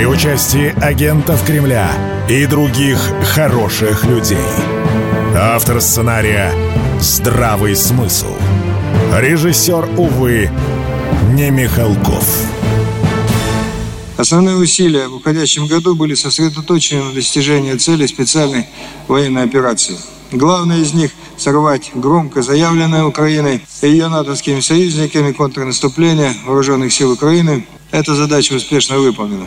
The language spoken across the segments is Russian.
При участии агентов Кремля и других хороших людей. Автор сценария «Здравый смысл». Режиссер, увы, не Михалков. Основные усилия в уходящем году были сосредоточены на достижении цели специальной военной операции. Главное из них – сорвать громко заявленное Украиной и ее натовскими союзниками контрнаступление вооруженных сил Украины. Эта задача успешно выполнена.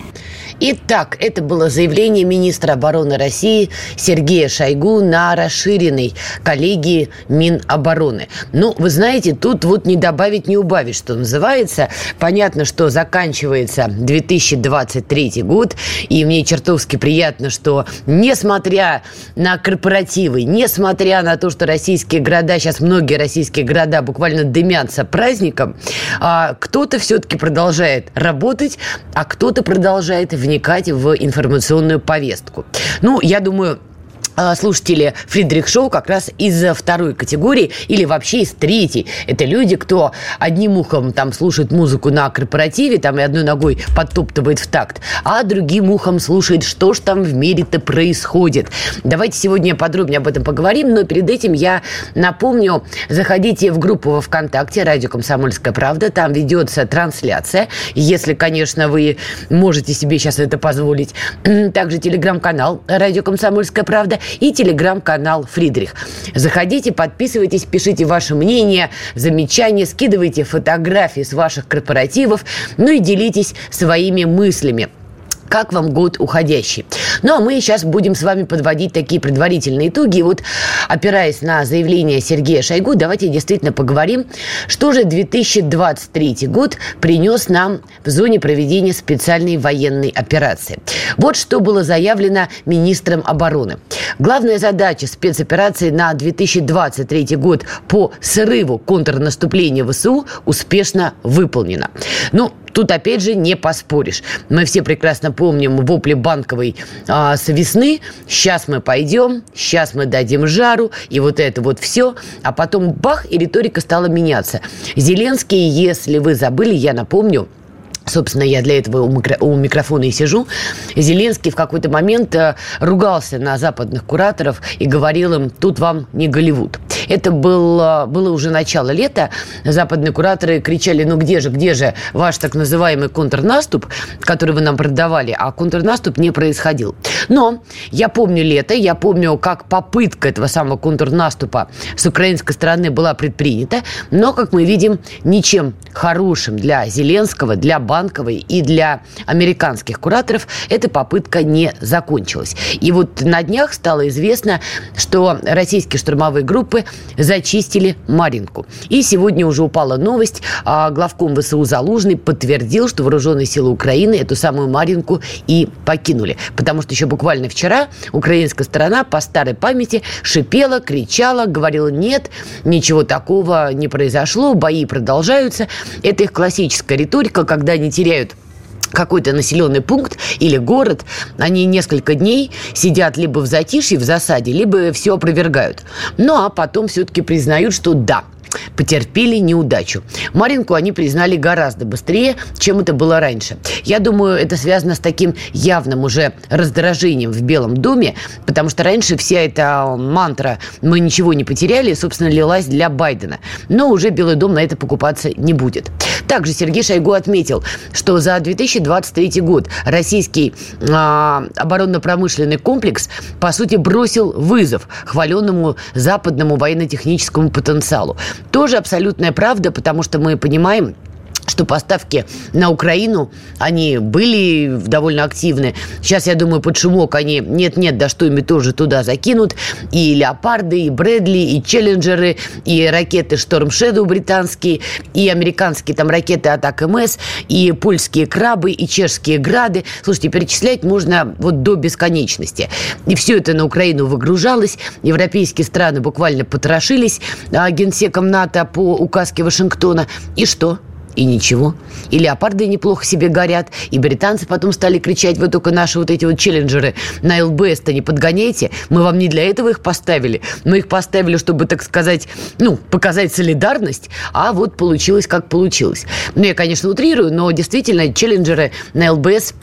Итак, это было заявление министра обороны России Сергея Шойгу на расширенной коллегии Минобороны. Ну, вы знаете, тут вот не добавить, не убавить, что называется. Понятно, что заканчивается 2023 год, и мне чертовски приятно, что несмотря на корпоративы, несмотря на то, что российские города, сейчас многие российские города буквально дымятся праздником, а кто-то все-таки продолжает работать, а кто-то продолжает вникать в информационную повестку. Ну, я думаю, слушатели Фридрих Шоу как раз из второй категории или вообще из третьей. Это люди, кто одним ухом там слушает музыку на корпоративе, там и одной ногой подтоптывает в такт, а другим ухом слушает, что ж там в мире-то происходит. Давайте сегодня подробнее об этом поговорим, но перед этим я напомню, заходите в группу во ВКонтакте «Радио Комсомольская правда», там ведется трансляция, если, конечно, вы можете себе сейчас это позволить. Также телеграм-канал «Радио Комсомольская правда», и телеграм-канал Фридрих. Заходите, подписывайтесь, пишите ваше мнение, замечания, скидывайте фотографии с ваших корпоративов, ну и делитесь своими мыслями как вам год уходящий. Ну, а мы сейчас будем с вами подводить такие предварительные итоги. И вот, опираясь на заявление Сергея Шойгу, давайте действительно поговорим, что же 2023 год принес нам в зоне проведения специальной военной операции. Вот что было заявлено министром обороны. Главная задача спецоперации на 2023 год по срыву контрнаступления ВСУ успешно выполнена. Ну, Тут, опять же, не поспоришь. Мы все прекрасно помним вопли банковой а, с весны. Сейчас мы пойдем, сейчас мы дадим жару, и вот это вот все. А потом бах, и риторика стала меняться. Зеленский, если вы забыли, я напомню, Собственно, я для этого у, микро, у микрофона и сижу. Зеленский в какой-то момент э, ругался на западных кураторов и говорил им, тут вам не Голливуд. Это было, было уже начало лета. Западные кураторы кричали, ну где же, где же ваш так называемый контрнаступ, который вы нам продавали, а контрнаступ не происходил. Но я помню лето, я помню, как попытка этого самого контрнаступа с украинской стороны была предпринята, но, как мы видим, ничем хорошим для Зеленского, для Банковой и для американских кураторов эта попытка не закончилась. И вот на днях стало известно, что российские штурмовые группы зачистили Маринку. И сегодня уже упала новость. А главком ВСУ Залужный подтвердил, что вооруженные силы Украины эту самую Маринку и покинули. Потому что еще буквально вчера украинская сторона по старой памяти шипела, кричала, говорила, нет, ничего такого не произошло, бои продолжаются. Это их классическая риторика, когда они теряют какой-то населенный пункт или город, они несколько дней сидят либо в затишье, в засаде, либо все опровергают. Ну, а потом все-таки признают, что да, потерпели неудачу. Маринку они признали гораздо быстрее, чем это было раньше. Я думаю, это связано с таким явным уже раздражением в Белом доме, потому что раньше вся эта мантра «мы ничего не потеряли», собственно, лилась для Байдена. Но уже Белый дом на это покупаться не будет. Также Сергей Шойгу отметил, что за 2023 год российский э, оборонно-промышленный комплекс, по сути, бросил вызов хваленному западному военно-техническому потенциалу. Тоже абсолютная правда, потому что мы понимаем, что поставки на Украину, они были довольно активны. Сейчас, я думаю, под шумок они нет-нет, да что ими тоже туда закинут. И «Леопарды», и «Брэдли», и «Челленджеры», и ракеты «Шторм Шэдоу» британские, и американские там ракеты «Атак МС», и польские «Крабы», и чешские «Грады». Слушайте, перечислять можно вот до бесконечности. И все это на Украину выгружалось. Европейские страны буквально потрошились а, генсеком НАТО по указке Вашингтона. И что? И ничего. И леопарды неплохо себе горят. И британцы потом стали кричать, вы только наши вот эти вот челленджеры на ЛБС-то не подгоняйте. Мы вам не для этого их поставили. Мы их поставили, чтобы, так сказать, ну, показать солидарность. А вот получилось, как получилось. Ну, я, конечно, утрирую, но действительно челленджеры на ЛБС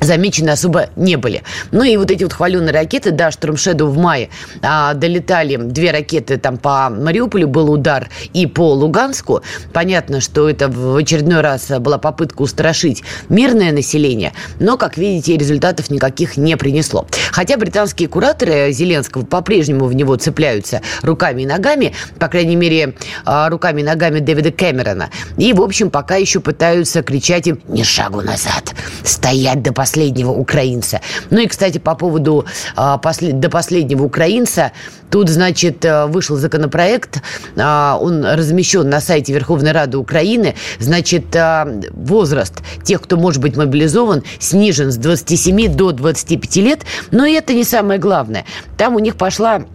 замечены особо не были. Ну и вот эти вот хваленые ракеты, да, Shadow в мае а, долетали две ракеты там по Мариуполю, был удар и по Луганску. Понятно, что это в очередной раз была попытка устрашить мирное население, но, как видите, результатов никаких не принесло. Хотя британские кураторы Зеленского по-прежнему в него цепляются руками и ногами, по крайней мере, а, руками и ногами Дэвида Кэмерона. И, в общем, пока еще пытаются кричать им «ни шагу назад, стоять до последнего последнего украинца. Ну и, кстати, по поводу а, послед... до последнего украинца, тут, значит, э, вышел законопроект, а, он размещен на сайте Верховной Рады Украины, значит, а, возраст тех, кто может быть мобилизован, снижен с 27 до 25 лет, но это не самое главное. Там у них пошла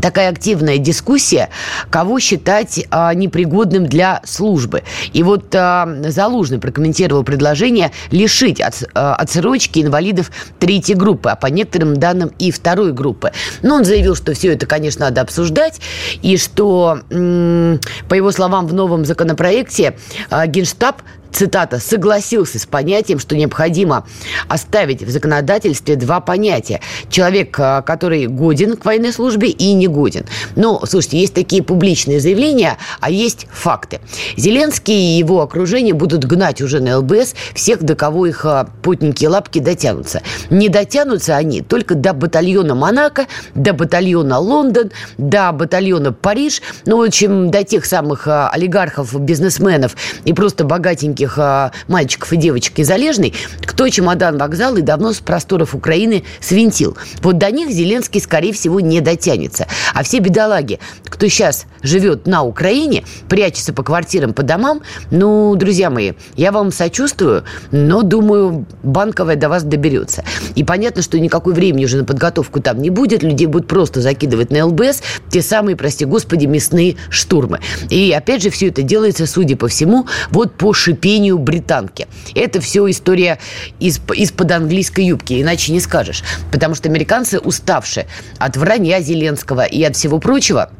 такая активная дискуссия, кого считать а, непригодным для службы. И вот а, Залужный прокомментировал предложение лишить от, а, отсрочки инвалидов третьей группы, а по некоторым данным и второй группы. Но он заявил, что все это, конечно, надо обсуждать, и что, м- по его словам, в новом законопроекте а, Генштаб цитата, согласился с понятием, что необходимо оставить в законодательстве два понятия. Человек, а, который годен к военной службе и не годен. Но, слушайте, есть такие публичные заявления, а есть факты. Зеленский и его окружение будут гнать уже на ЛБС всех, до кого их а, путники лапки дотянутся. Не дотянутся они только до батальона Монако, до батальона Лондон, до батальона Париж, ну, в общем, до тех самых а, олигархов, бизнесменов и просто богатеньких маленьких а, мальчиков и девочек из Олежной, кто чемодан вокзал и давно с просторов Украины свинтил. Вот до них Зеленский, скорее всего, не дотянется. А все бедолаги, кто сейчас живет на Украине, прячется по квартирам, по домам, ну, друзья мои, я вам сочувствую, но, думаю, банковая до вас доберется. И понятно, что никакой времени уже на подготовку там не будет, людей будут просто закидывать на ЛБС те самые, прости господи, мясные штурмы. И, опять же, все это делается, судя по всему, вот по шипению пению британки. Это все история из, из-под английской юбки, иначе не скажешь. Потому что американцы, уставшие от вранья Зеленского и от всего прочего,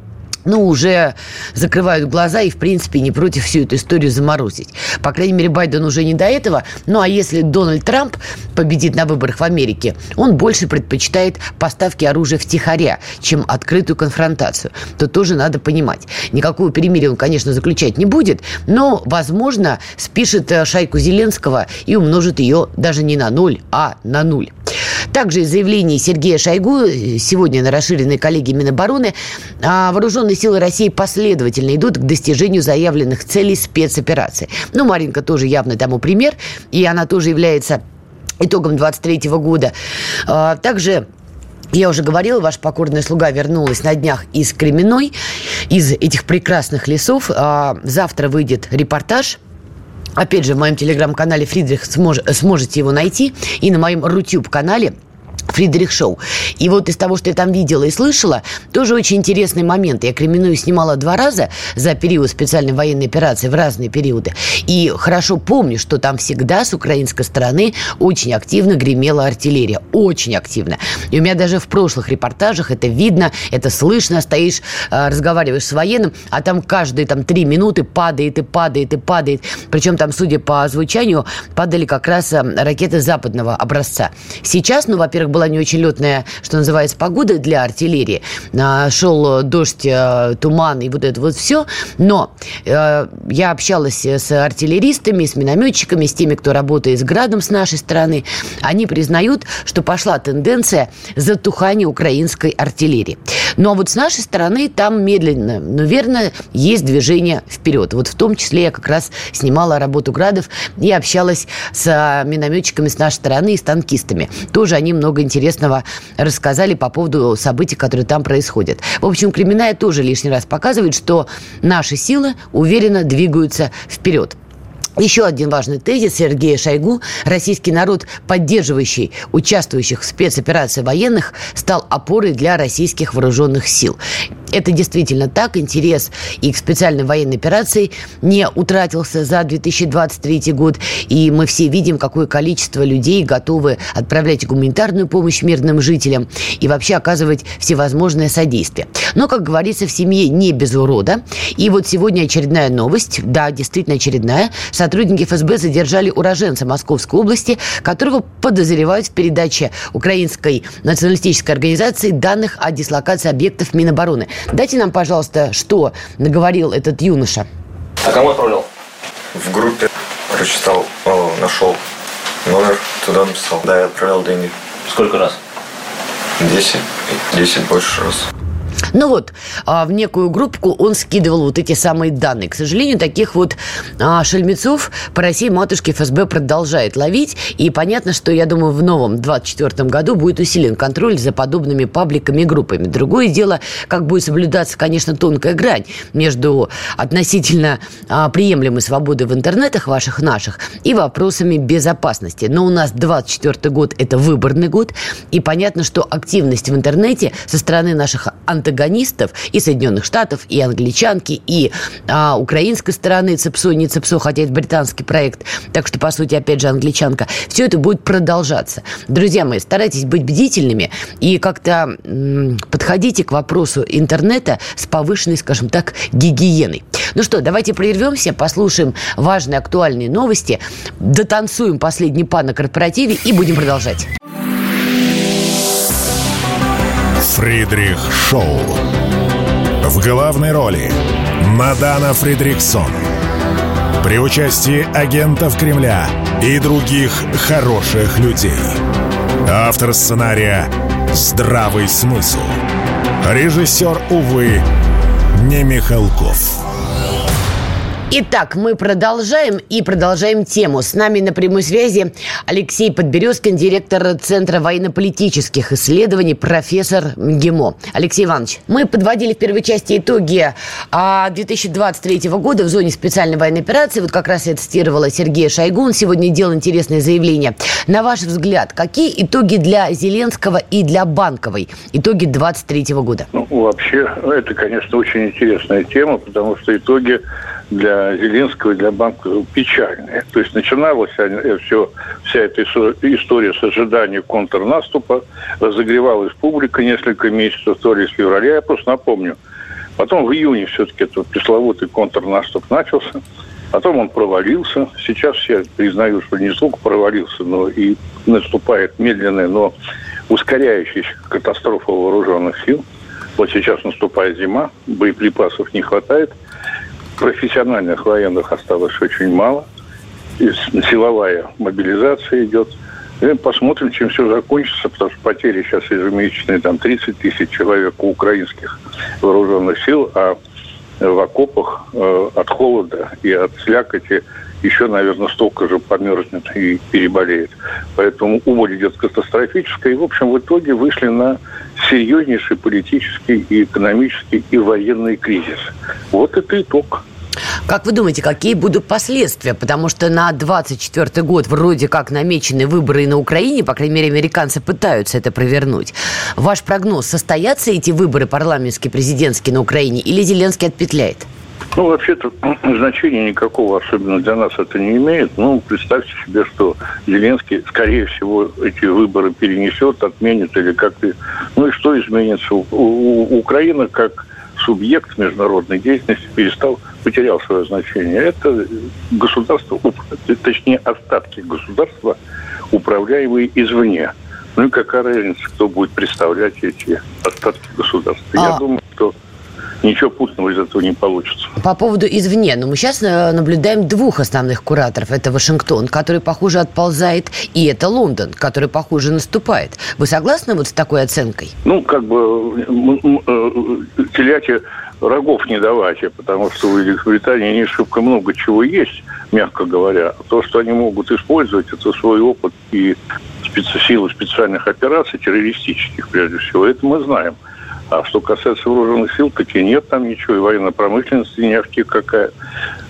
ну, уже закрывают глаза и, в принципе, не против всю эту историю заморозить. По крайней мере, Байден уже не до этого. Ну, а если Дональд Трамп победит на выборах в Америке, он больше предпочитает поставки оружия втихаря, чем открытую конфронтацию. То тоже надо понимать. Никакого перемирия он, конечно, заключать не будет, но, возможно, спишет э, шайку Зеленского и умножит ее даже не на ноль, а на нуль. Также из заявлений Сергея Шойгу э, сегодня на расширенной коллегии Минобороны а, вооруженные силы России последовательно идут к достижению заявленных целей спецоперации. Ну, Маринка тоже явно тому пример, и она тоже является итогом 23 года. А, также я уже говорила, ваша покорная слуга вернулась на днях из Кременной, из этих прекрасных лесов. А, завтра выйдет репортаж Опять же, в моем телеграм-канале Фридрих смож, сможете его найти. И на моем Рутюб-канале Фридрих Шоу. И вот из того, что я там видела и слышала, тоже очень интересный момент. Я Кременную снимала два раза за период специальной военной операции в разные периоды. И хорошо помню, что там всегда с украинской стороны очень активно гремела артиллерия. Очень активно. И у меня даже в прошлых репортажах это видно, это слышно. Стоишь, э, разговариваешь с военным, а там каждые там три минуты падает и падает и падает. Причем там, судя по звучанию, падали как раз э, ракеты западного образца. Сейчас, ну, во-первых, была не очень летная, что называется, погода для артиллерии. А, шел дождь, э, туман и вот это вот все. Но э, я общалась с артиллеристами, с минометчиками, с теми, кто работает с градом с нашей стороны. Они признают, что пошла тенденция затухания украинской артиллерии. Но вот с нашей стороны там медленно, но верно, есть движение вперед. Вот в том числе я как раз снимала работу градов и общалась с минометчиками с нашей стороны и с танкистами. Тоже они много интересного рассказали по поводу событий, которые там происходят. В общем, Кременная тоже лишний раз показывает, что наши силы уверенно двигаются вперед. Еще один важный тезис Сергея Шойгу. Российский народ, поддерживающий участвующих в спецоперации военных, стал опорой для российских вооруженных сил. Это действительно так. Интерес и к специальной военной операции не утратился за 2023 год. И мы все видим, какое количество людей готовы отправлять гуманитарную помощь мирным жителям и вообще оказывать всевозможное содействие. Но, как говорится, в семье не без урода. И вот сегодня очередная новость, да, действительно очередная. Сотрудники ФСБ задержали уроженца Московской области, которого подозревают в передаче украинской националистической организации данных о дислокации объектов Минобороны. Дайте нам, пожалуйста, что наговорил этот юноша. А кому отправлял? В группе прочитал, нашел номер, туда написал. Да, я отправлял деньги. Сколько раз? Десять. Десять больше раз. Ну вот, а, в некую группку он скидывал вот эти самые данные. К сожалению, таких вот а, шельмецов по России матушки ФСБ продолжает ловить. И понятно, что, я думаю, в новом 24 году будет усилен контроль за подобными пабликами и группами. Другое дело, как будет соблюдаться, конечно, тонкая грань между относительно а, приемлемой свободой в интернетах ваших, наших, и вопросами безопасности. Но у нас 24 год – это выборный год, и понятно, что активность в интернете со стороны наших антагонистов антагонистов и Соединенных Штатов, и англичанки, и а, украинской стороны ЦЕПСО, не ЦЕПСО, хотя это британский проект, так что, по сути, опять же, англичанка. Все это будет продолжаться. Друзья мои, старайтесь быть бдительными и как-то м- подходите к вопросу интернета с повышенной, скажем так, гигиеной. Ну что, давайте прервемся, послушаем важные актуальные новости, дотанцуем последний пан на корпоративе и будем продолжать. Фридрих Шоу. В главной роли Мадана Фридриксон. При участии агентов Кремля и других хороших людей. Автор сценария «Здравый смысл». Режиссер, увы, не Михалков. Итак, мы продолжаем и продолжаем тему. С нами на прямой связи Алексей Подберезкин, директор Центра военно-политических исследований, профессор МГИМО. Алексей Иванович, мы подводили в первой части итоги 2023 а, года в зоне специальной военной операции. Вот как раз я цитировала Сергея Шойгу. Он сегодня делал интересное заявление. На ваш взгляд, какие итоги для Зеленского и для Банковой? Итоги 2023 года. Ну, вообще, это, конечно, очень интересная тема, потому что итоги для Зеленского и для банка печальные. То есть начиналась все, вся эта история с ожиданием контрнаступа, разогревалась публика несколько месяцев, то ли с февраля, я просто напомню. Потом в июне все-таки этот пресловутый контрнаступ начался. Потом он провалился. Сейчас все признают, что не только провалился, но и наступает медленная, но ускоряющаяся катастрофа вооруженных сил. Вот сейчас наступает зима, боеприпасов не хватает – профессиональных военных осталось очень мало. И силовая мобилизация идет. И посмотрим, чем все закончится, потому что потери сейчас ежемесячные, там 30 тысяч человек у украинских вооруженных сил, а в окопах э, от холода и от слякоти еще, наверное, столько же померзнет и переболеет. Поэтому убыль идет катастрофическая. И, в общем, в итоге вышли на серьезнейший политический и экономический и военный кризис. Вот это итог. Как вы думаете, какие будут последствия? Потому что на 24 год вроде как намечены выборы и на Украине, по крайней мере, американцы пытаются это провернуть. Ваш прогноз, состоятся эти выборы парламентские, президентские на Украине или Зеленский отпетляет? Ну, вообще-то значения никакого особенно для нас это не имеет. Ну, представьте себе, что Зеленский, скорее всего, эти выборы перенесет, отменит или как-то... Ну и что изменится? У, у, Украина как субъект международной деятельности перестал, потерял свое значение. Это государство, точнее, остатки государства, управляемые извне. Ну и какая разница, кто будет представлять эти остатки государства. А... Я думаю, что ничего путного из этого не получится. По поводу извне, но ну, мы сейчас э, наблюдаем двух основных кураторов. Это Вашингтон, который, похоже, отползает, и это Лондон, который, похоже, наступает. Вы согласны вот с такой оценкой? Ну, как бы э, телячьи рогов не давайте, потому что у Великобритании не шибко много чего есть, мягко говоря. То, что они могут использовать, это свой опыт и специ силы специальных операций, террористических прежде всего, это мы знаем. А что касается вооруженных сил, таки нет там ничего, и военной промышленности не ахти какая.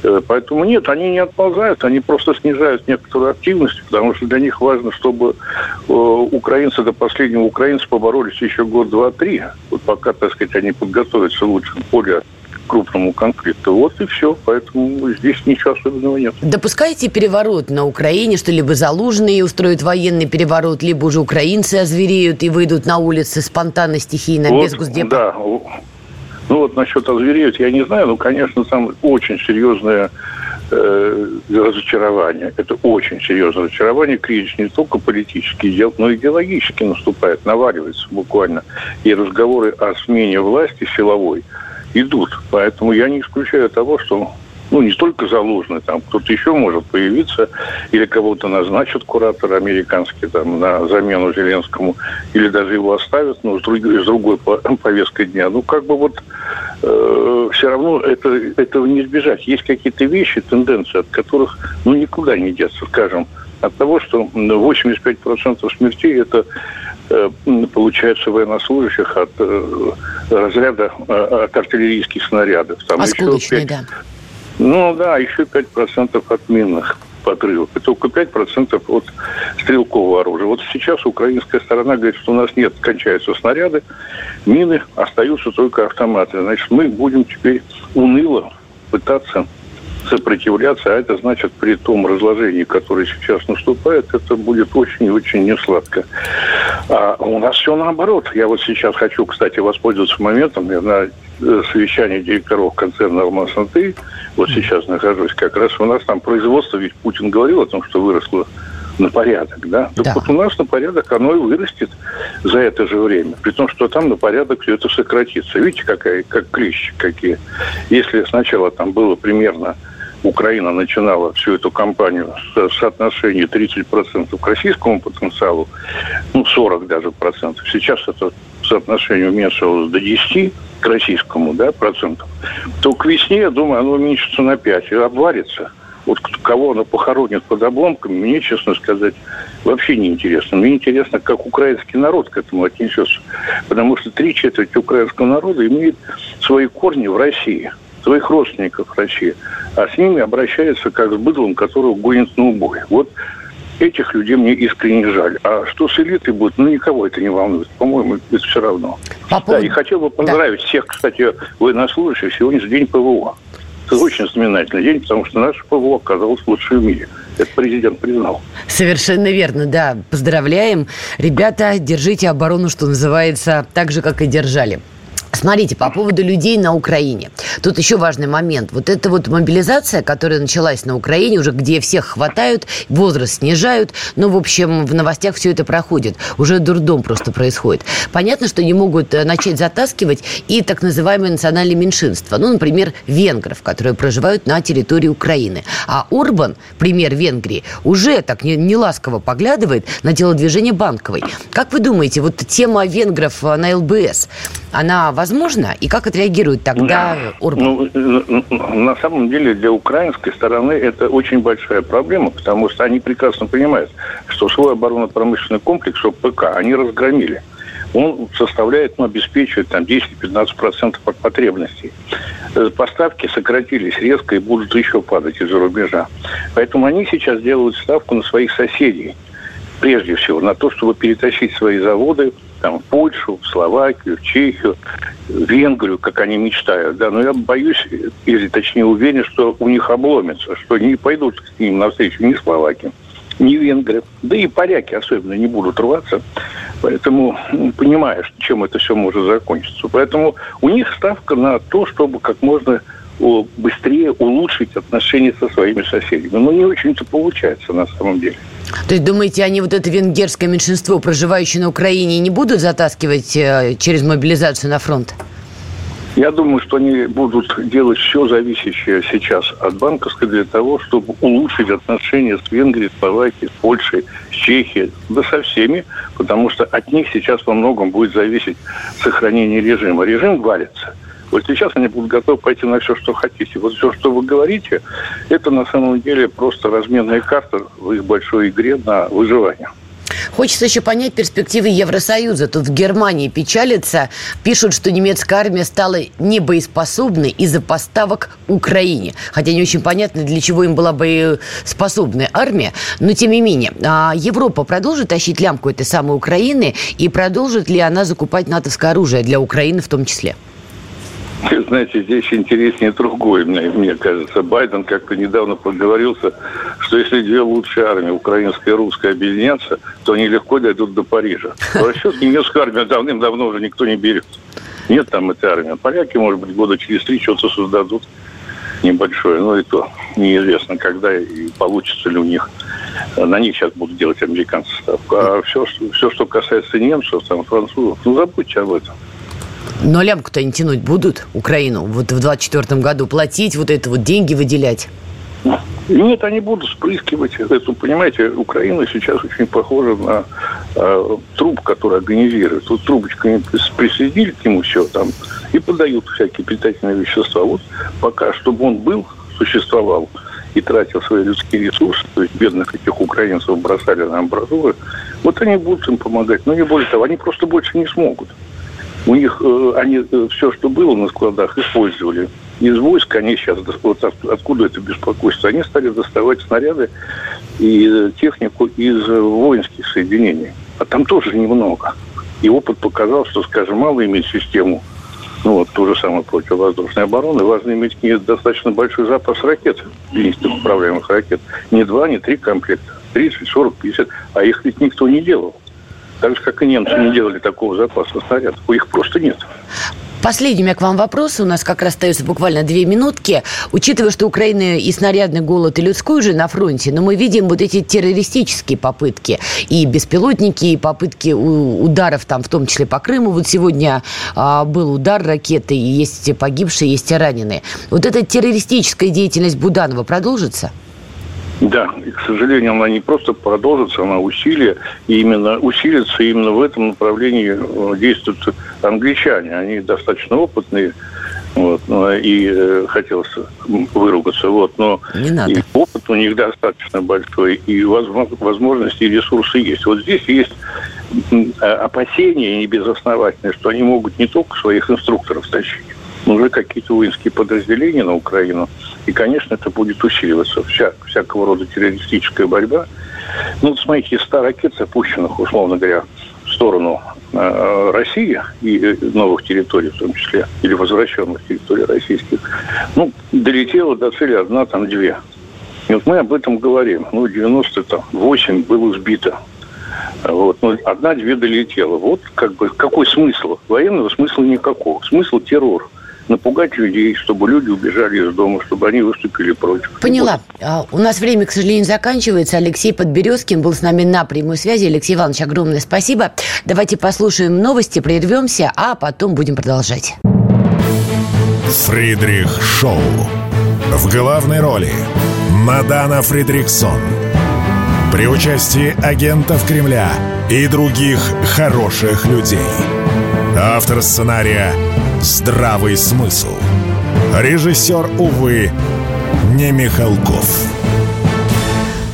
Э, поэтому нет, они не отползают, они просто снижают некоторую активность, потому что для них важно, чтобы э, украинцы до последнего украинцы поборолись еще год, два, три. Вот пока, так сказать, они подготовятся лучше, более крупному конфликту. Вот и все. Поэтому здесь ничего особенного нет. Допускаете переворот на Украине, что либо залужные устроят военный переворот, либо уже украинцы озвереют и выйдут на улицы спонтанно, стихийно, вот, без госдепа? Да. Ну вот насчет озвереют, я не знаю, но, конечно, там очень серьезное э, разочарование. Это очень серьезное разочарование. Кризис не только политический, но и идеологически наступает, наваливается буквально. И разговоры о смене власти силовой – идут. Поэтому я не исключаю того, что ну, не столько заложены, там кто-то еще может появиться, или кого-то назначат куратор американский там, на замену Зеленскому, или даже его оставят, но с, друг, с другой повесткой дня. Ну, как бы вот э, все равно это, этого не избежать. Есть какие-то вещи, тенденции, от которых ну, никуда не деться, скажем, от того, что 85% смертей – это получается военнослужащих от э, разряда э, от артиллерийских снарядов. Там Осколочные, еще 5, да. Ну да, еще 5% от минных подрывов. И только 5% от стрелкового оружия. Вот сейчас украинская сторона говорит, что у нас нет, кончаются снаряды, мины, остаются только автоматы. Значит, мы будем теперь уныло пытаться сопротивляться, а это значит при том разложении, которое сейчас наступает, это будет очень и очень несладко. А у нас все наоборот. Я вот сейчас хочу, кстати, воспользоваться моментом. Я на э, совещании директоров концерна алмаз вот сейчас нахожусь как раз. У нас там производство, ведь Путин говорил о том, что выросло на порядок, да? Так да. вот у нас на порядок оно и вырастет за это же время. При том, что там на порядок все это сократится. Видите, какая, как клещи какие. Если сначала там было примерно Украина начинала всю эту кампанию с соотношения 30% к российскому потенциалу, ну, 40 даже процентов. Сейчас это соотношение уменьшилось до 10 к российскому, да, процентов. То к весне, я думаю, оно уменьшится на 5 и обварится. Вот кого оно похоронит под обломками, мне, честно сказать, вообще не интересно. Мне интересно, как украинский народ к этому отнесется. Потому что три четверти украинского народа имеет свои корни в России – своих родственников в России, а с ними обращается как с быдлом, которого гонят на убой. Вот этих людей мне искренне жаль. А что с элитой будет, ну, никого это не волнует. По-моему, это все равно. По поводу... Да, и хотел бы поздравить да. всех, кстати, военнослужащих. Сегодня же день ПВО. Очень знаменательный день, потому что наше ПВО оказалось лучшим в мире. Это президент признал. Совершенно верно, да. Поздравляем. Ребята, держите оборону, что называется, так же, как и держали. Смотрите, по поводу людей на Украине. Тут еще важный момент. Вот эта вот мобилизация, которая началась на Украине, уже где всех хватают, возраст снижают. Ну, в общем, в новостях все это проходит. Уже дурдом просто происходит. Понятно, что не могут э, начать затаскивать и так называемые национальные меньшинства. Ну, например, венгров, которые проживают на территории Украины. А Урбан, пример Венгрии, уже так неласково поглядывает на телодвижение Банковой. Как вы думаете, вот тема венгров э, на ЛБС, она возможно? И как отреагирует тогда Урбан? Ну, э, на самом деле для украинской стороны это очень большая проблема, потому что они прекрасно понимают, что свой оборонно-промышленный комплекс ОПК они разгромили. Он составляет, ну, обеспечивает там 10-15% от потребностей. Э, поставки сократились резко и будут еще падать из-за рубежа. Поэтому они сейчас делают ставку на своих соседей. Прежде всего, на то, чтобы перетащить свои заводы там, в Польшу, в Словакию, в Чехию, в Венгрию, как они мечтают. Да, но я боюсь, или точнее уверен, что у них обломится, что не пойдут к ним навстречу ни Словакии, ни Венгры, да и поляки особенно не будут рваться. Поэтому понимаешь, чем это все может закончиться. Поэтому у них ставка на то, чтобы как можно быстрее улучшить отношения со своими соседями. Но не очень-то получается на самом деле. То есть, думаете, они вот это венгерское меньшинство, проживающее на Украине, не будут затаскивать э, через мобилизацию на фронт? Я думаю, что они будут делать все зависящее сейчас от банковской для того, чтобы улучшить отношения с Венгрией, с Словакией, с Польшей, с Чехией, да со всеми, потому что от них сейчас во многом будет зависеть сохранение режима. Режим валится. Вот сейчас они будут готовы пойти на все, что хотите. Вот все, что вы говорите, это на самом деле просто разменная карта в их большой игре на выживание. Хочется еще понять перспективы Евросоюза. Тут в Германии печалится, пишут, что немецкая армия стала небоеспособной из-за поставок Украине. Хотя не очень понятно, для чего им была боеспособная армия. Но тем не менее, а Европа продолжит тащить лямку этой самой Украины и продолжит ли она закупать натовское оружие для Украины в том числе? Знаете, здесь интереснее другое, мне, мне кажется. Байден как-то недавно поговорился, что если две лучшие армии, украинская и русская, объединятся, то они легко дойдут до Парижа. В расчет немецкую армию давным-давно уже никто не берет. Нет там этой армии. Поляки, может быть, года через три что-то создадут небольшое. Но и то неизвестно, когда и получится ли у них. На них сейчас будут делать американцы ставку. А все, все что касается немцев, там, французов, ну, забудьте об этом. Но лямку-то они тянуть будут Украину вот в 24 году, платить вот это вот, деньги выделять? Нет, они будут спрыскивать. Это, понимаете, Украина сейчас очень похожа на э, труп, который организирует. Вот трубочками присоединили к нему все там и подают всякие питательные вещества. Вот пока, чтобы он был, существовал и тратил свои людские ресурсы, то есть бедных этих украинцев бросали на амбразуры, вот они будут им помогать. Но не более того, они просто больше не смогут. У них э, они э, все, что было на складах, использовали. Из войск они сейчас, вот откуда это беспокойство, они стали доставать снаряды и э, технику из воинских соединений. А там тоже немного. И опыт показал, что, скажем, мало иметь систему, ну вот то же самое противовоздушной обороны, важно иметь к достаточно большой запас ракет, единственных управляемых ракет. Не два, не три комплекта, 30, 40, 50, а их ведь никто не делал. Так же, как и немцы не делали такого запаса снарядов. У них просто нет. Последний у меня к вам вопрос. У нас как раз остается буквально две минутки. Учитывая, что Украина и снарядный голод, и людской уже на фронте, но мы видим вот эти террористические попытки. И беспилотники, и попытки ударов, там, в том числе по Крыму. Вот сегодня а, был удар ракеты, и есть погибшие, есть раненые. Вот эта террористическая деятельность Буданова продолжится? Да, и, к сожалению, она не просто продолжится, она усилия, и именно усилится именно в этом направлении э, действуют англичане. Они достаточно опытные, вот, ну, и э, хотелось выругаться, вот, но не надо. И опыт у них достаточно большой, и возможности и ресурсы есть. Вот здесь есть опасения небезосновательные, что они могут не только своих инструкторов тащить, уже какие-то воинские подразделения на Украину. И, конечно, это будет усиливаться. Вся, всякого рода террористическая борьба. Ну, вот смотрите, из 100 ракет, запущенных, условно говоря, в сторону э, России и э, новых территорий в том числе, или возвращенных территорий российских, ну, долетела до цели одна, там, две. И вот мы об этом говорим. Ну, 98 было сбито. Вот. Но одна-две долетела. Вот как бы какой смысл? Военного смысла никакого. Смысл террор напугать людей, чтобы люди убежали из дома, чтобы они выступили против. Поняла. Вот. А, у нас время, к сожалению, заканчивается. Алексей Подберезкин был с нами на прямой связи. Алексей Иванович, огромное спасибо. Давайте послушаем новости, прервемся, а потом будем продолжать. Фридрих Шоу. В главной роли Мадана Фридриксон. При участии агентов Кремля и других хороших людей. Автор сценария здравый смысл. Режиссер, увы, не Михалков.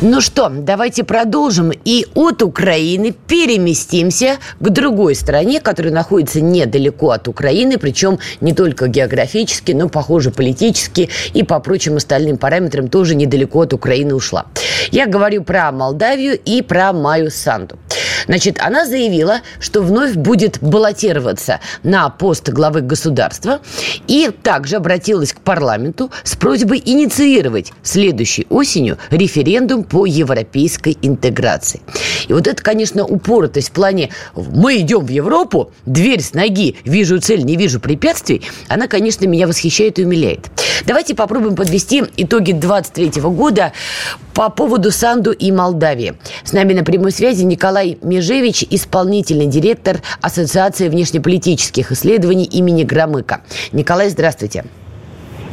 Ну что, давайте продолжим и от Украины переместимся к другой стране, которая находится недалеко от Украины, причем не только географически, но, похоже, политически и по прочим остальным параметрам тоже недалеко от Украины ушла. Я говорю про Молдавию и про Маю Санду. Значит, она заявила, что вновь будет баллотироваться на пост главы государства и также обратилась к парламенту с просьбой инициировать следующей осенью референдум по европейской интеграции. И вот это, конечно, упоротость в плане «мы идем в Европу, дверь с ноги, вижу цель, не вижу препятствий», она, конечно, меня восхищает и умиляет. Давайте попробуем подвести итоги 23 года по поводу Санду и Молдавии. С нами на прямой связи Николай Межевич, исполнительный директор Ассоциации внешнеполитических исследований имени Громыка. Николай, здравствуйте.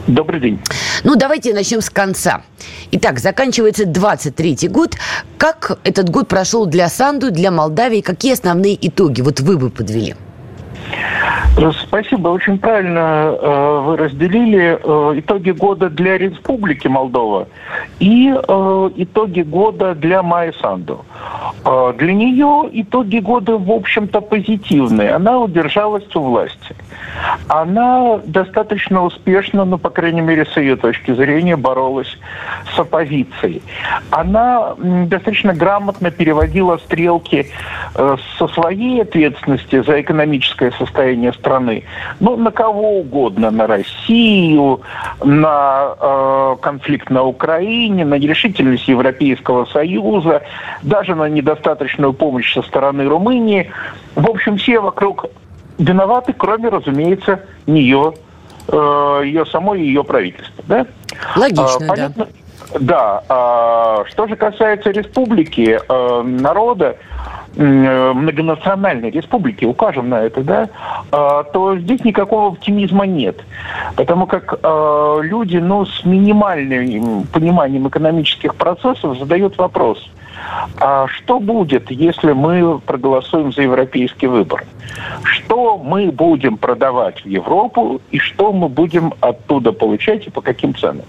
Добрый день. Ну, давайте начнем с конца. Итак, заканчивается 23-й год. Как этот год прошел для Санду, для Молдавии? Какие основные итоги вот вы бы подвели? Спасибо. Очень правильно э, вы разделили э, итоги года для Республики Молдова и э, итоги года для Майи Санду. Э, для нее итоги года, в общем-то, позитивные. Она удержалась у власти. Она достаточно успешно, ну, по крайней мере, с ее точки зрения, боролась с оппозицией. Она достаточно грамотно переводила стрелки э, со своей ответственности за экономическое состояние страны, ну, на кого угодно, на Россию, на э, конфликт на Украине, на нерешительность Европейского Союза, даже на недостаточную помощь со стороны Румынии. В общем, все вокруг виноваты, кроме, разумеется, нее, э, ее самой и ее правительства. Да? Логично, а, Понятно, да. Да. А, что же касается республики, э, народа, многонациональной республики, укажем на это, да, э, то здесь никакого оптимизма нет. Потому как э, люди ну, с минимальным пониманием экономических процессов задают вопрос – а что будет, если мы проголосуем за европейский выбор? Что мы будем продавать в Европу и что мы будем оттуда получать и по каким ценам?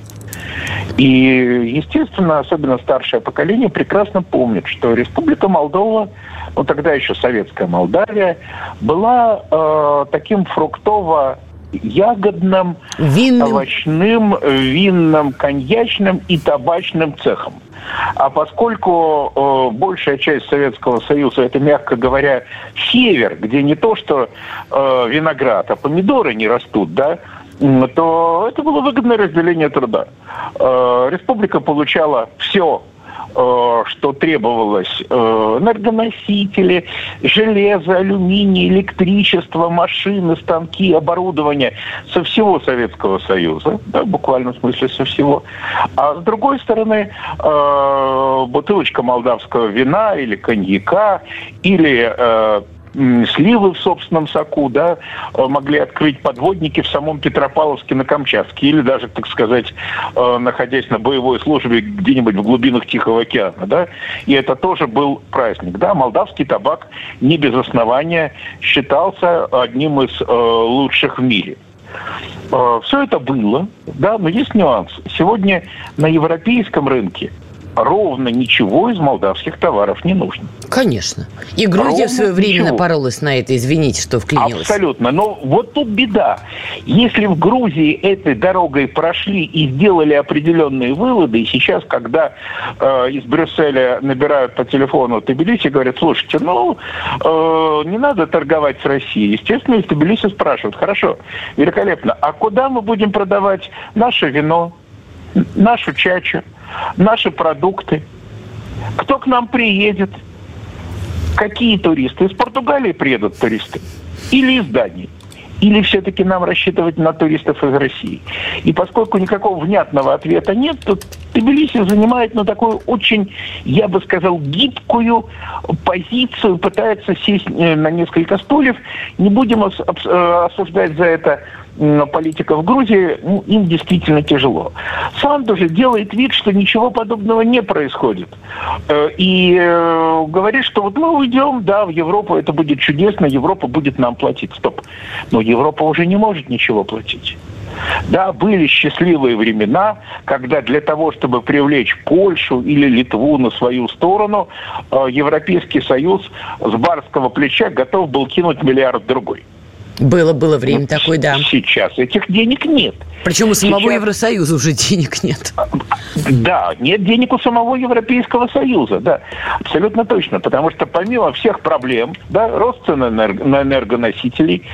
И, естественно, особенно старшее поколение прекрасно помнит, что Республика Молдова, ну тогда еще Советская Молдавия, была э, таким фруктово ягодным, винным. овощным, винным, коньячным и табачным цехом. А поскольку э, большая часть Советского Союза это, мягко говоря, север, где не то что э, виноград, а помидоры не растут, да, то это было выгодное разделение труда. Э, республика получала все что требовалось, э, энергоносители, железо, алюминий, электричество, машины, станки, оборудование со всего Советского Союза, да, в смысле со всего. А с другой стороны, э, бутылочка молдавского вина или коньяка, или сливы в собственном соку, да, э, могли открыть подводники в самом Петропавловске на Камчатске или даже, так сказать, э, находясь на боевой службе где-нибудь в глубинах Тихого океана, да, и это тоже был праздник, да, молдавский табак не без основания считался одним из э, лучших в мире. Все это было, да, но есть нюанс. Сегодня на европейском рынке ровно ничего из молдавских товаров не нужно. Конечно. И Грузия ровно в свое время ничего. напоролась на это, извините, что вклинилась. Абсолютно. Но вот тут беда. Если в Грузии этой дорогой прошли и сделали определенные выводы, и сейчас, когда э, из Брюсселя набирают по телефону Тбилиси, говорят, слушайте, ну, э, не надо торговать с Россией. Естественно, из Тбилиси спрашивают, хорошо, великолепно, а куда мы будем продавать наше вино, нашу чачу, наши продукты. Кто к нам приедет? Какие туристы? Из Португалии приедут туристы? Или из Дании? Или все-таки нам рассчитывать на туристов из России? И поскольку никакого внятного ответа нет, то Тбилиси занимает ну, такую очень, я бы сказал, гибкую позицию, пытается сесть э, на несколько стульев. Не будем э, осуждать за это политиков Грузии, ну, им действительно тяжело. Санду же делает вид, что ничего подобного не происходит. Э, и э, говорит, что вот мы уйдем, да, в Европу, это будет чудесно, Европа будет нам платить. Стоп. Но Европа уже не может ничего платить. Да, были счастливые времена, когда для того, чтобы привлечь Польшу или Литву на свою сторону, э, Европейский Союз с барского плеча готов был кинуть миллиард другой. Было, было время такое, да. Сейчас этих денег нет. Причем у самого Сейчас- Евросоюза уже денег нет. Да, нет денег у самого Европейского Союза, да, абсолютно точно, потому что помимо всех проблем, да, рост цен на энергоносителей,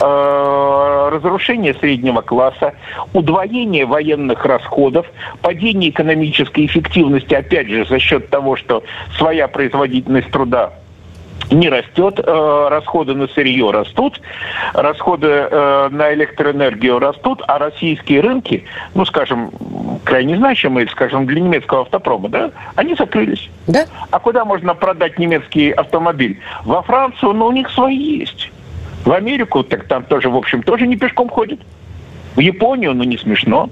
э, разрушение среднего класса, удвоение военных расходов, падение экономической эффективности, опять же, за счет того, что своя производительность труда не растет, э, расходы на сырье растут, расходы э, на электроэнергию растут, а российские рынки, ну, скажем, крайне значимые, скажем, для немецкого автопрома, да, они закрылись. Да? А куда можно продать немецкий автомобиль? Во Францию, но у них свои есть. В Америку, так там тоже, в общем, тоже не пешком ходят. В Японию, ну не смешно.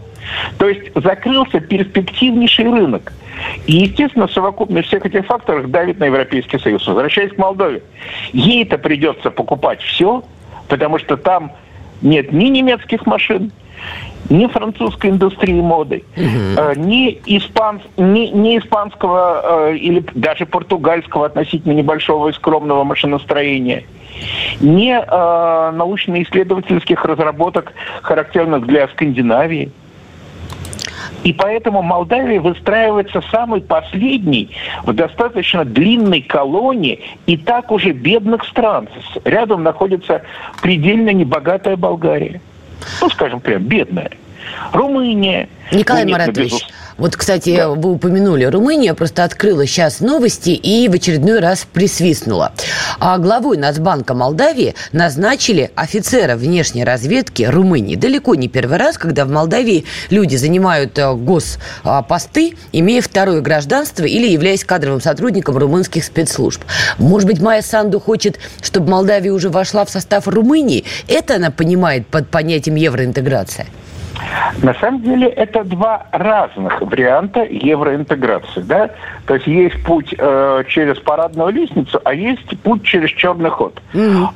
То есть закрылся перспективнейший рынок. И, естественно, совокупность всех этих факторов давит на Европейский Союз. Возвращаясь к Молдове, ей-то придется покупать все, потому что там нет ни немецких машин, ни французской индустрии моды, э, ни, испан- ни, ни испанского э, или даже португальского относительно небольшого и скромного машиностроения, ни э, научно-исследовательских разработок, характерных для Скандинавии. И поэтому Молдавия выстраивается самый последний в достаточно длинной колонии и так уже бедных стран. Рядом находится предельно небогатая Болгария. Ну, скажем прям, бедная. Румыния. Николай Ну, нет, ну, Маратович, безус- вот, кстати, вы упомянули, Румыния просто открыла сейчас новости и в очередной раз присвистнула. А главой Нацбанка Молдавии назначили офицера внешней разведки Румынии. Далеко не первый раз, когда в Молдавии люди занимают э, госпосты, имея второе гражданство или являясь кадровым сотрудником румынских спецслужб. Может быть, Майя Санду хочет, чтобы Молдавия уже вошла в состав Румынии? Это она понимает под понятием евроинтеграция? На самом деле это два разных варианта евроинтеграции. Да? То есть есть путь э, через парадную лестницу, а есть путь через черный ход.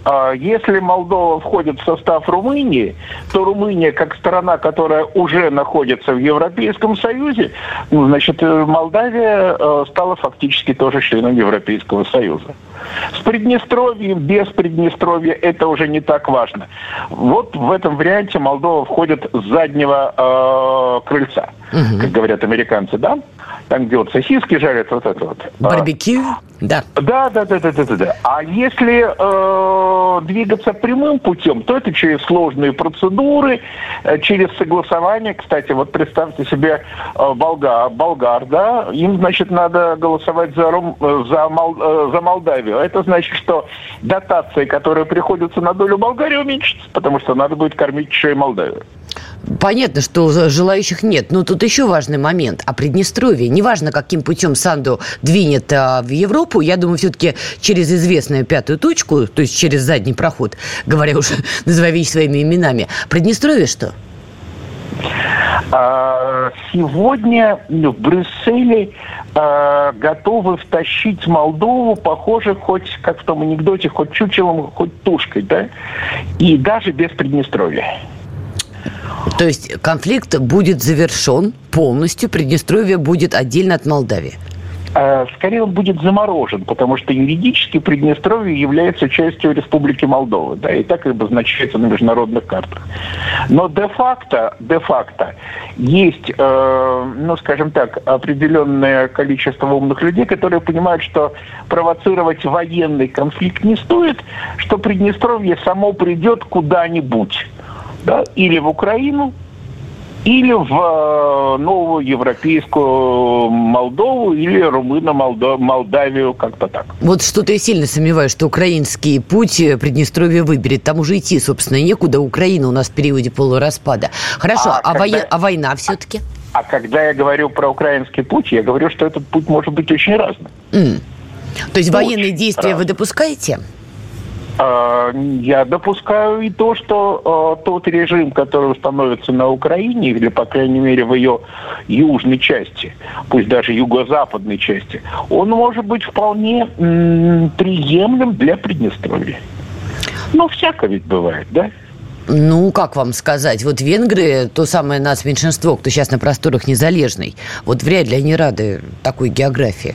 А если Молдова входит в состав Румынии, то Румыния, как страна, которая уже находится в Европейском Союзе, ну, значит, э, Молдавия э, стала фактически тоже членом Европейского Союза. С Приднестровьем, без Приднестровья это уже не так важно. Вот в этом варианте Молдова входит с заднего э, крыльца, как говорят американцы, да? Там, где вот сосиски жарят, вот это вот. А, Барбекю? Да. да, да, да, да, да, да, да. А если э, двигаться прямым путем, то это через сложные процедуры, э, через согласование. Кстати, вот представьте себе э, болга, болгар, да, им, значит, надо голосовать за, Рум- э, за, Мол- э, за Молдавию. А Это значит, что дотации, которые приходятся на долю Болгарии, уменьшатся, потому что надо будет кормить еще и Молдавию. Понятно, что желающих нет, но тут еще важный момент. А Приднестровье, неважно, каким путем Санду двинет а, в Европу, я думаю, все-таки через известную пятую точку, то есть через задний проход, говоря уже, называя вещи своими именами. Приднестровье что? А, Сегодня ну, в Брюсселе а, готовы втащить Молдову, похоже, хоть, как в том анекдоте, хоть чучелом, хоть тушкой, да? И даже без Приднестровья. То есть конфликт будет завершен полностью, Приднестровье будет отдельно от Молдавии. А, Скорее он будет заморожен, потому что юридически Приднестровье является частью Республики Молдова, да, и так обозначается на международных картах. Но де-факто, де-факто есть, э, ну, скажем так, определенное количество умных людей, которые понимают, что провоцировать военный конфликт не стоит, что Приднестровье само придет куда-нибудь, да, или в Украину, или в э, новую европейскую Молдову или Румыно-Молдавию, как-то так. Вот что-то я сильно сомневаюсь, что украинский путь э, Приднестровье выберет. Там уже идти, собственно, некуда. Украина у нас в периоде полураспада. Хорошо, А а, когда- воен- а война все-таки? А когда я говорю про украинский путь, я говорю, что этот путь может быть очень разным. То есть Очень военные действия вы разно. допускаете? А, Я допускаю и то, что э, тот режим, который установится на Украине, или, по крайней мере, в ее южной части, пусть даже юго-западной части, он может быть вполне приемлем для Приднестровья. Ну, всяко ведь бывает, да? Ну, как вам сказать, вот венгры, то самое нас меньшинство, кто сейчас на просторах незалежный, вот вряд ли они рады такой географии.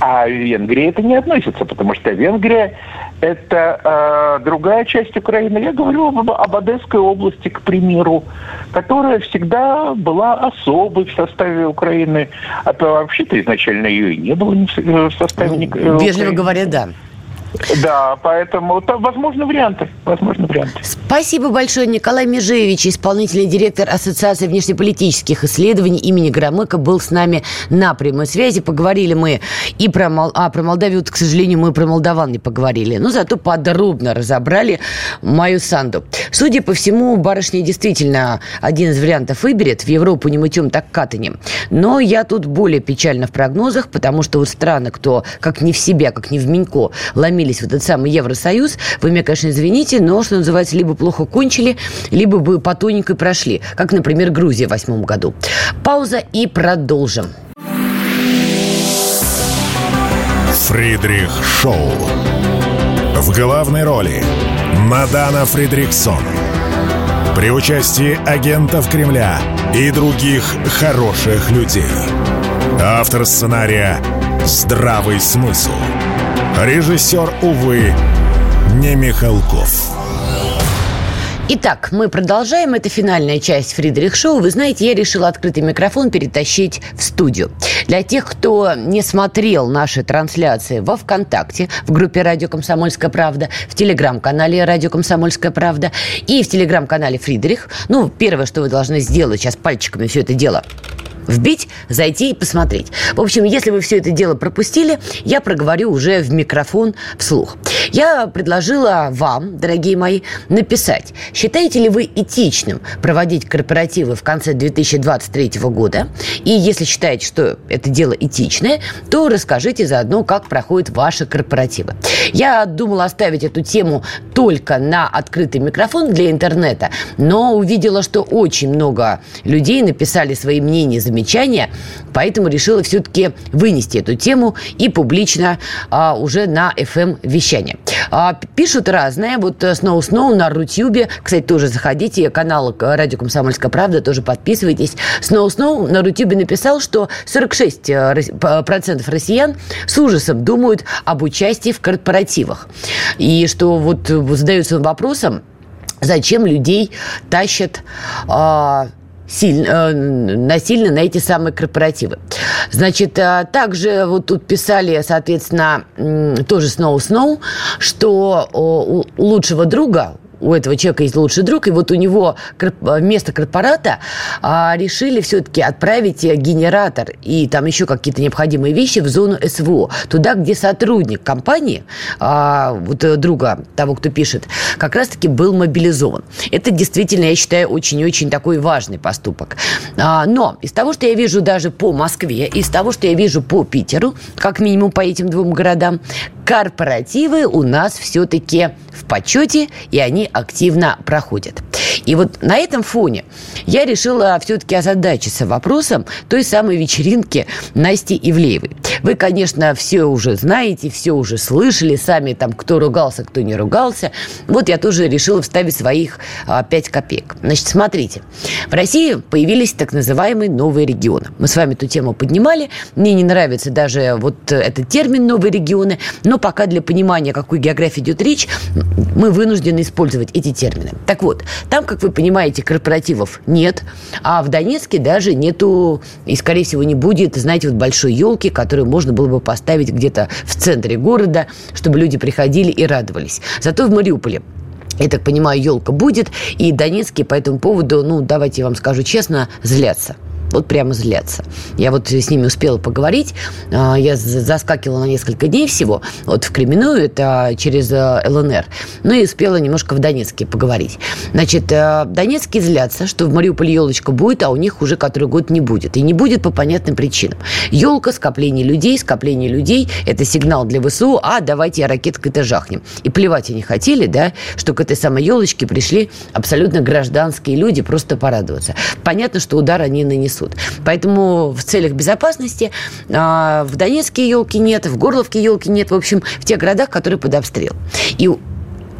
А Венгрия это не относится, потому что Венгрия это э, другая часть Украины. Я говорю об, об Одесской области, к примеру, которая всегда была особой в составе Украины. А то вообще-то изначально ее и не было в составе ну, Вежливо Украины. говоря, да. Да, поэтому там возможны варианты. Возможны варианты. Спасибо большое, Николай Межевич, исполнительный директор Ассоциации внешнеполитических исследований имени Громыка, был с нами на прямой связи. Поговорили мы и про, Мол... а, про Молдавию, вот, к сожалению, мы про Молдаван не поговорили. Но зато подробно разобрали мою Санду. Судя по всему, барышня действительно один из вариантов выберет. В Европу не мытьем, так катанем. Но я тут более печально в прогнозах, потому что вот страны, кто как не в себя, как не в Минько, ломит вломились в этот самый Евросоюз, вы меня, конечно, извините, но, что называется, либо плохо кончили, либо бы по тоненькой прошли, как, например, Грузия в восьмом году. Пауза и продолжим. Фридрих Шоу. В главной роли Мадана Фридриксон. При участии агентов Кремля и других хороших людей. Автор сценария «Здравый смысл». Режиссер, увы, не Михалков. Итак, мы продолжаем. Это финальная часть Фридрих Шоу. Вы знаете, я решила открытый микрофон перетащить в студию. Для тех, кто не смотрел наши трансляции во ВКонтакте, в группе «Радио Комсомольская правда», в Телеграм-канале «Радио Комсомольская правда» и в Телеграм-канале «Фридрих», ну, первое, что вы должны сделать, сейчас пальчиками все это дело вбить, зайти и посмотреть. В общем, если вы все это дело пропустили, я проговорю уже в микрофон вслух. Я предложила вам, дорогие мои, написать, считаете ли вы этичным проводить корпоративы в конце 2023 года? И если считаете, что это дело этичное, то расскажите заодно, как проходят ваши корпоративы. Я думала оставить эту тему только на открытый микрофон для интернета, но увидела, что очень много людей написали свои мнения, замечания замечания, поэтому решила все-таки вынести эту тему и публично а, уже на FM-вещание. А, пишут разное, вот Сноу Сноу на Рутюбе, кстати, тоже заходите, канал Радио Комсомольская правда, тоже подписывайтесь. Сноу Сноу на Рутюбе написал, что 46% процентов россиян с ужасом думают об участии в корпоративах. И что вот задаются вопросом, зачем людей тащат а, сильно, э, насильно на эти самые корпоративы. Значит, э, также вот тут писали, соответственно, тоже Сноу-Сноу, что у лучшего друга, у этого человека есть лучший друг, и вот у него вместо корпората а, решили все-таки отправить генератор и там еще какие-то необходимые вещи в зону СВО, туда, где сотрудник компании, а, вот э, друга того, кто пишет, как раз-таки был мобилизован. Это действительно, я считаю, очень-очень такой важный поступок. А, но из того, что я вижу даже по Москве, из того, что я вижу по Питеру, как минимум по этим двум городам, корпоративы у нас все-таки в почете, и они активно проходят. И вот на этом фоне я решила все-таки озадачиться вопросом той самой вечеринки Насти Ивлеевой. Вы, конечно, все уже знаете, все уже слышали, сами там, кто ругался, кто не ругался. Вот я тоже решила вставить своих а, 5 копеек. Значит, смотрите. В России появились так называемые новые регионы. Мы с вами эту тему поднимали. Мне не нравится даже вот этот термин «новые регионы», но пока для понимания, о какой географии идет речь, мы вынуждены использовать эти термины. Так вот, там, как вы понимаете, корпоративов нет, а в Донецке даже нету, и, скорее всего, не будет, знаете, вот большой елки, которую можно было бы поставить где-то в центре города, чтобы люди приходили и радовались. Зато в Мариуполе я так понимаю, елка будет, и Донецкие по этому поводу, ну, давайте я вам скажу честно, злятся вот прямо злятся. Я вот с ними успела поговорить. А, я заскакивала на несколько дней всего. Вот в Кременную, это через э, ЛНР. Ну и успела немножко в Донецке поговорить. Значит, э, Донецкие злятся, что в Мариуполе елочка будет, а у них уже который год не будет. И не будет по понятным причинам. Елка, скопление людей, скопление людей – это сигнал для ВСУ, а давайте ракеткой-то жахнем. И плевать они хотели, да, что к этой самой елочке пришли абсолютно гражданские люди просто порадоваться. Понятно, что удар они нанесут несут. Поэтому в целях безопасности а, в Донецке елки нет, в Горловке елки нет, в общем, в тех городах, которые под обстрел. И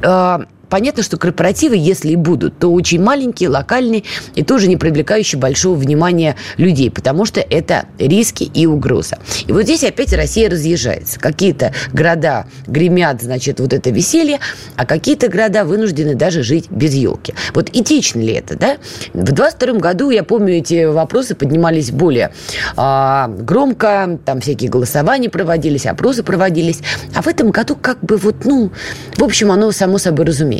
а, понятно, что корпоративы, если и будут, то очень маленькие, локальные и тоже не привлекающие большого внимания людей, потому что это риски и угроза. И вот здесь опять Россия разъезжается. Какие-то города гремят, значит, вот это веселье, а какие-то города вынуждены даже жить без елки. Вот этично ли это, да? В 22 году, я помню, эти вопросы поднимались более а, громко, там всякие голосования проводились, опросы проводились, а в этом году как бы вот, ну, в общем, оно само собой разумеется.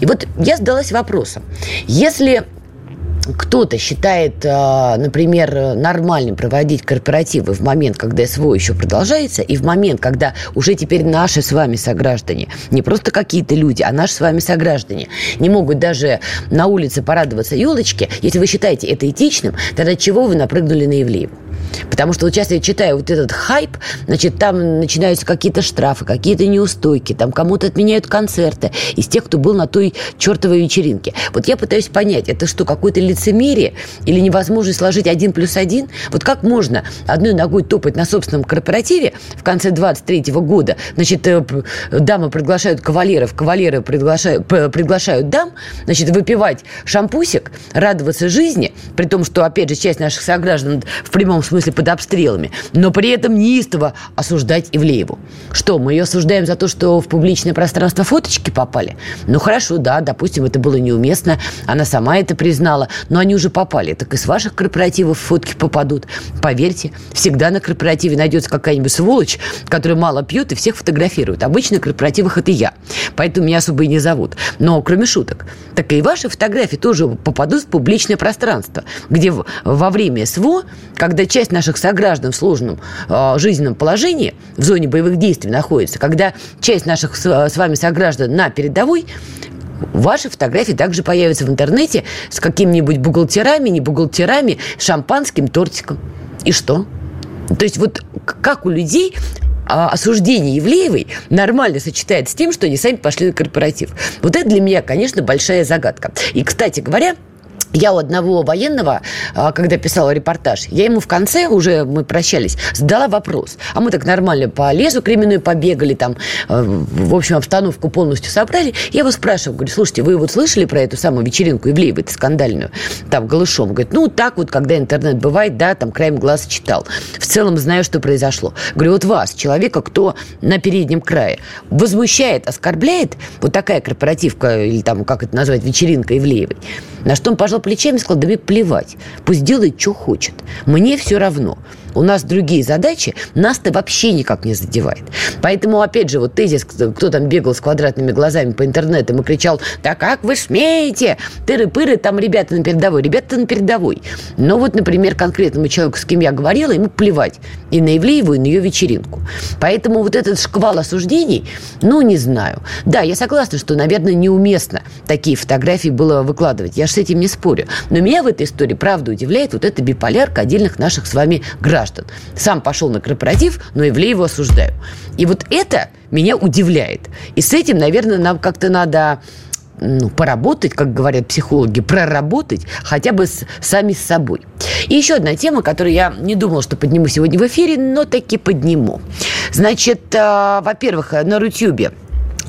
И вот я задалась вопросом, если кто-то считает, а, например, нормальным проводить корпоративы в момент, когда СВО еще продолжается, и в момент, когда уже теперь наши с вами сограждане, не просто какие-то люди, а наши с вами сограждане, не могут даже на улице порадоваться елочке, если вы считаете это этичным, тогда чего вы напрыгнули на Ивлееву? Потому что вот сейчас я читаю вот этот хайп, значит, там начинаются какие-то штрафы, какие-то неустойки, там кому-то отменяют концерты из тех, кто был на той чертовой вечеринке. Вот я пытаюсь понять, это что, какое-то лицемерие или невозможность сложить один плюс один? Вот как можно одной ногой топать на собственном корпоративе в конце 23 года? Значит, э, дамы приглашают кавалеров, кавалеры приглашают, приглашают дам, значит, выпивать шампусик, радоваться жизни, при том, что, опять же, часть наших сограждан в прямом смысле смысле под обстрелами, но при этом неистово осуждать Ивлееву. Что, мы ее осуждаем за то, что в публичное пространство фоточки попали? Ну хорошо, да, допустим, это было неуместно, она сама это признала, но они уже попали. Так и с ваших корпоративов фотки попадут. Поверьте, всегда на корпоративе найдется какая-нибудь сволочь, которая мало пьет и всех фотографирует. Обычно на корпоративах это я, поэтому меня особо и не зовут. Но кроме шуток, так и ваши фотографии тоже попадут в публичное пространство, где во время СВО, когда часть часть наших сограждан в сложном э, жизненном положении в зоне боевых действий находится, когда часть наших с, с вами сограждан на передовой, Ваши фотографии также появятся в интернете с какими-нибудь бухгалтерами, не бухгалтерами, шампанским тортиком. И что? То есть вот как у людей а, осуждение Евлеевой нормально сочетается с тем, что они сами пошли на корпоратив. Вот это для меня, конечно, большая загадка. И, кстати говоря, я у одного военного, а, когда писала репортаж, я ему в конце, уже мы прощались, задала вопрос. А мы так нормально по лесу кременную побегали, там, а, в общем, обстановку полностью собрали. Я его спрашиваю, говорю, слушайте, вы вот слышали про эту самую вечеринку Ивлеевой, эту скандальную, там, голышом? Говорит, ну, так вот, когда интернет бывает, да, там, краем глаза читал. В целом знаю, что произошло. Говорю, вот вас, человека, кто на переднем крае, возмущает, оскорбляет вот такая корпоративка, или там, как это назвать, вечеринка Ивлеевой, на что он пожал плечами и сказал, да мне плевать, пусть делает, что хочет. Мне все равно у нас другие задачи, нас-то вообще никак не задевает. Поэтому, опять же, вот тезис, кто там бегал с квадратными глазами по интернету и кричал, да как вы смеете, тыры-пыры, там ребята на передовой, ребята на передовой. Но вот, например, конкретному человеку, с кем я говорила, ему плевать и на Ивлееву, и на ее вечеринку. Поэтому вот этот шквал осуждений, ну, не знаю. Да, я согласна, что, наверное, неуместно такие фотографии было выкладывать. Я же с этим не спорю. Но меня в этой истории, правда, удивляет вот эта биполярка отдельных наших с вами граждан граждан. Сам пошел на корпоратив, но Ивлееву осуждаю. И вот это меня удивляет. И с этим, наверное, нам как-то надо ну, поработать, как говорят психологи, проработать хотя бы с, сами с собой. И еще одна тема, которую я не думала, что подниму сегодня в эфире, но таки подниму. Значит, э, во-первых, на Рутюбе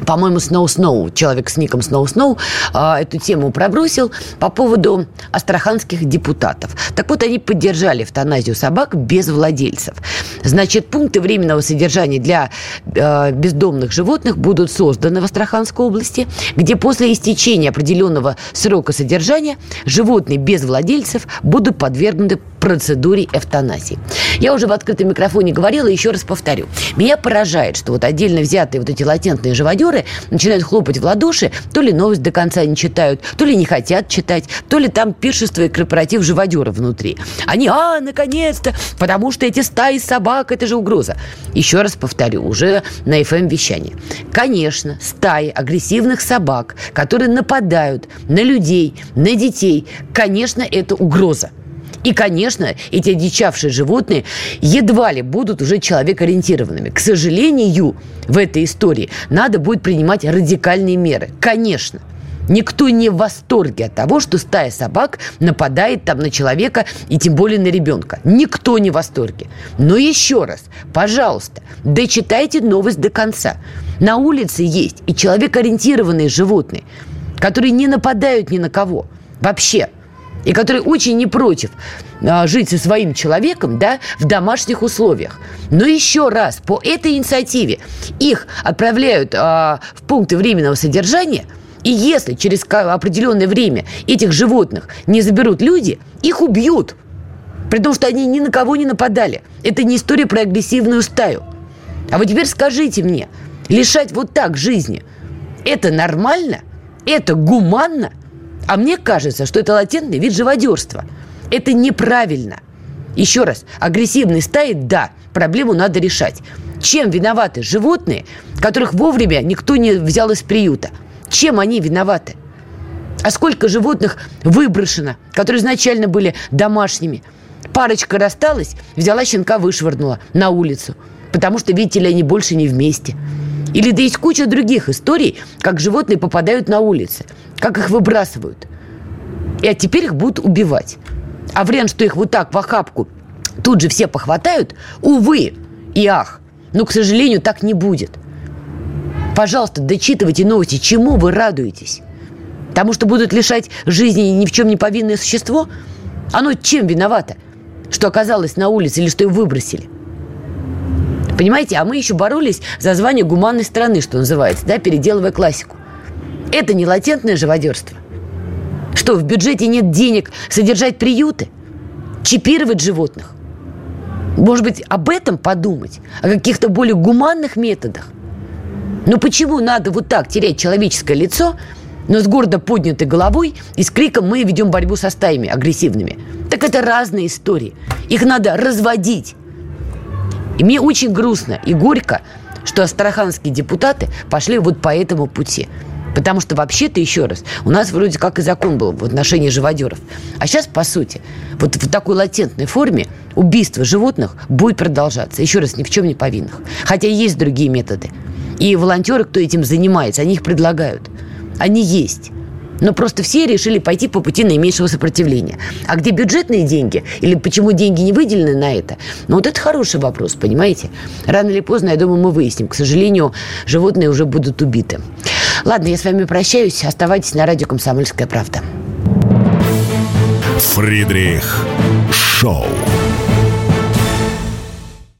по-моему, Сноу Сноу, человек с ником Сноу Сноу, эту тему пробросил по поводу астраханских депутатов. Так вот, они поддержали эвтаназию собак без владельцев. Значит, пункты временного содержания для э, бездомных животных будут созданы в Астраханской области, где после истечения определенного срока содержания животные без владельцев будут подвергнуты процедуре эвтаназии. Я уже в открытом микрофоне говорила, еще раз повторю. Меня поражает, что вот отдельно взятые вот эти латентные живодеры начинают хлопать в ладоши, то ли новость до конца не читают, то ли не хотят читать, то ли там пиршество и корпоратив живодеров внутри. Они, а, наконец-то, потому что эти стаи собак, это же угроза. Еще раз повторю, уже на FM-вещании. Конечно, стаи агрессивных собак, которые нападают на людей, на детей, конечно, это угроза. И, конечно, эти одичавшие животные едва ли будут уже человекоориентированными. К сожалению, в этой истории надо будет принимать радикальные меры. Конечно. Никто не в восторге от того, что стая собак нападает там на человека и тем более на ребенка. Никто не в восторге. Но еще раз, пожалуйста, дочитайте новость до конца. На улице есть и человекоориентированные животные, которые не нападают ни на кого. Вообще и которые очень не против а, жить со своим человеком да, в домашних условиях. Но еще раз, по этой инициативе их отправляют а, в пункты временного содержания, и если через определенное время этих животных не заберут люди, их убьют. При том, что они ни на кого не нападали. Это не история про агрессивную стаю. А вот теперь скажите мне, лишать вот так жизни, это нормально? Это гуманно? А мне кажется, что это латентный вид живодерства. Это неправильно. Еще раз, агрессивный стаи, да, проблему надо решать. Чем виноваты животные, которых вовремя никто не взял из приюта? Чем они виноваты? А сколько животных выброшено, которые изначально были домашними? Парочка рассталась, взяла щенка, вышвырнула на улицу. Потому что, видите ли, они больше не вместе. Или да есть куча других историй, как животные попадают на улицы, как их выбрасывают. И а теперь их будут убивать. А вариант, что их вот так в охапку тут же все похватают, увы и ах. Но, к сожалению, так не будет. Пожалуйста, дочитывайте новости, чему вы радуетесь. Тому, что будут лишать жизни ни в чем не повинное существо? Оно чем виновато? Что оказалось на улице или что его выбросили? Понимаете, а мы еще боролись за звание гуманной страны, что называется, да, переделывая классику. Это не латентное живодерство. Что, в бюджете нет денег содержать приюты? Чипировать животных? Может быть, об этом подумать? О каких-то более гуманных методах? Но почему надо вот так терять человеческое лицо, но с гордо поднятой головой и с криком «Мы ведем борьбу со стаями агрессивными»? Так это разные истории. Их надо разводить. И мне очень грустно и горько, что астраханские депутаты пошли вот по этому пути. Потому что вообще-то, еще раз, у нас вроде как и закон был в отношении живодеров. А сейчас, по сути, вот в такой латентной форме убийство животных будет продолжаться. Еще раз, ни в чем не повинных. Хотя есть другие методы. И волонтеры, кто этим занимается, они их предлагают. Они есть. Но просто все решили пойти по пути наименьшего сопротивления. А где бюджетные деньги? Или почему деньги не выделены на это? Ну, вот это хороший вопрос, понимаете? Рано или поздно, я думаю, мы выясним. К сожалению, животные уже будут убиты. Ладно, я с вами прощаюсь. Оставайтесь на радио «Комсомольская правда». Фридрих Шоу.